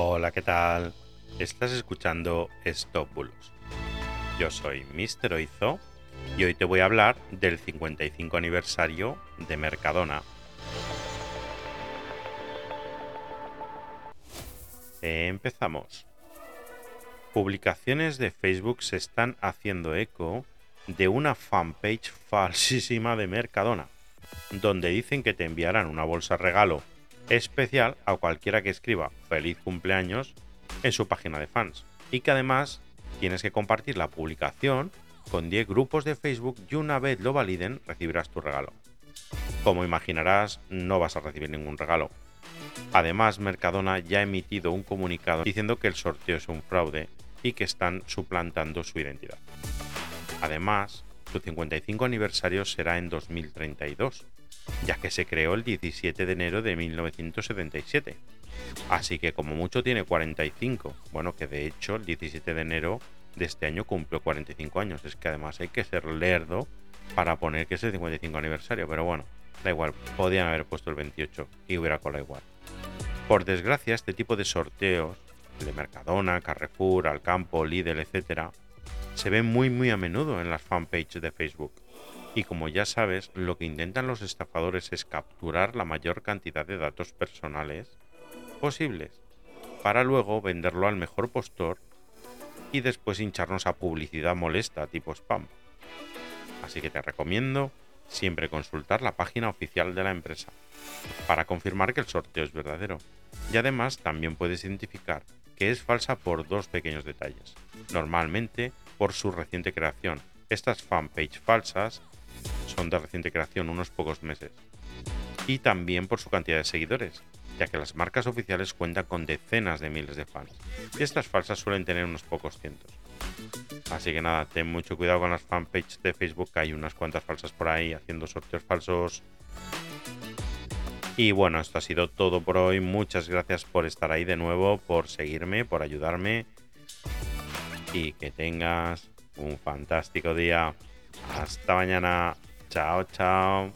Hola, ¿qué tal? Estás escuchando Stop Bulos. Yo soy Mr. Oizo y hoy te voy a hablar del 55 aniversario de Mercadona. Empezamos. Publicaciones de Facebook se están haciendo eco de una fanpage falsísima de Mercadona, donde dicen que te enviarán una bolsa regalo especial a cualquiera que escriba feliz cumpleaños en su página de fans y que además tienes que compartir la publicación con 10 grupos de Facebook y una vez lo validen recibirás tu regalo. Como imaginarás, no vas a recibir ningún regalo. Además, Mercadona ya ha emitido un comunicado diciendo que el sorteo es un fraude y que están suplantando su identidad. Además, su 55 aniversario será en 2032, ya que se creó el 17 de enero de 1977. Así que como mucho tiene 45. Bueno, que de hecho el 17 de enero de este año cumplió 45 años. Es que además hay que ser lerdo para poner que es el 55 aniversario. Pero bueno, da igual, podían haber puesto el 28 y hubiera colado igual. Por desgracia, este tipo de sorteos, de Mercadona, Carrefour, Alcampo, Lidl, etc., se ven muy muy a menudo en las fanpages de Facebook. Y como ya sabes, lo que intentan los estafadores es capturar la mayor cantidad de datos personales posibles, para luego venderlo al mejor postor y después hincharnos a publicidad molesta tipo spam. Así que te recomiendo siempre consultar la página oficial de la empresa para confirmar que el sorteo es verdadero. Y además también puedes identificar que es falsa por dos pequeños detalles. Normalmente por su reciente creación. Estas fanpage falsas son de reciente creación, unos pocos meses. Y también por su cantidad de seguidores, ya que las marcas oficiales cuentan con decenas de miles de fans. Y estas falsas suelen tener unos pocos cientos. Así que nada, ten mucho cuidado con las fanpages de Facebook, hay unas cuantas falsas por ahí haciendo sorteos falsos. Y bueno, esto ha sido todo por hoy. Muchas gracias por estar ahí de nuevo, por seguirme, por ayudarme. Y que tengas un fantástico día. Hasta mañana. Chao, chao.